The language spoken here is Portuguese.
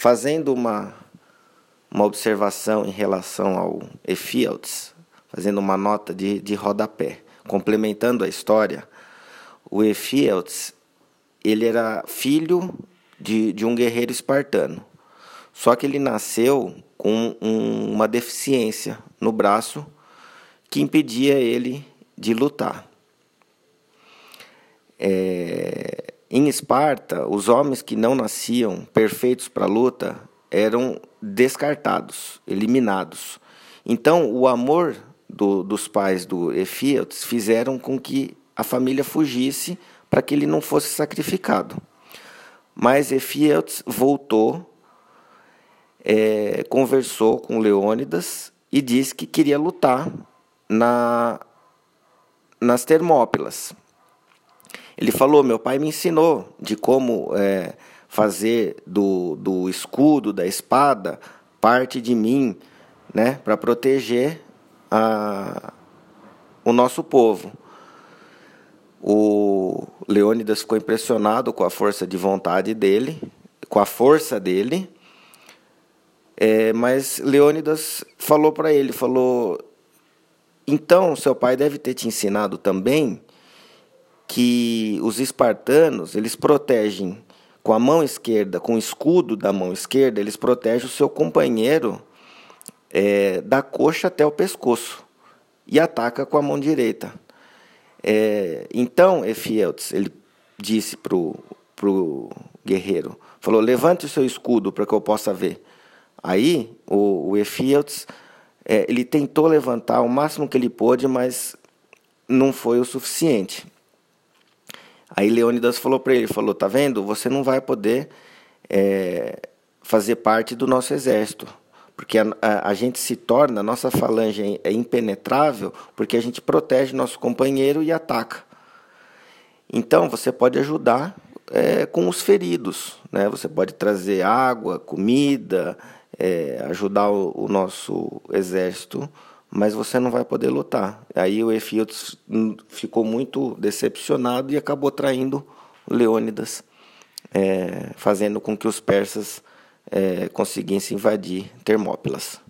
fazendo uma, uma observação em relação ao Ephialtes, fazendo uma nota de, de rodapé, complementando a história, o Ephialtes ele era filho de, de um guerreiro espartano. Só que ele nasceu com um, uma deficiência no braço que impedia ele de lutar. É, em Esparta, os homens que não nasciam perfeitos para a luta eram descartados, eliminados. Então, o amor do, dos pais do Efíotes fizeram com que a família fugisse para que ele não fosse sacrificado. Mas Efíotes voltou, é, conversou com Leônidas e disse que queria lutar na, nas Termópilas. Ele falou: Meu pai me ensinou de como é, fazer do, do escudo, da espada, parte de mim, né, para proteger a, o nosso povo. O Leônidas ficou impressionado com a força de vontade dele, com a força dele. É, mas Leônidas falou para ele, falou: então, seu pai deve ter te ensinado também que os espartanos, eles protegem com a mão esquerda, com o escudo da mão esquerda, eles protegem o seu companheiro é, da coxa até o pescoço e ataca com a mão direita. É, então, Efieltes, ele disse para o guerreiro, falou, levante o seu escudo para que eu possa ver. Aí, o, o Efieltes é, ele tentou levantar o máximo que ele pôde, mas não foi o suficiente. Aí Leônidas falou para ele, falou, tá vendo? Você não vai poder é, fazer parte do nosso exército, porque a, a, a, gente se torna, a nossa falange é impenetrável, porque a gente protege nosso companheiro e ataca. Então você pode ajudar é, com os feridos, né? Você pode trazer água, comida, é, ajudar o, o, nosso exército, mas você não vai poder lutar. Aí o Efiotos ficou muito decepcionado e acabou traindo Leônidas, é, fazendo com que os persas é, conseguissem invadir Termópilas.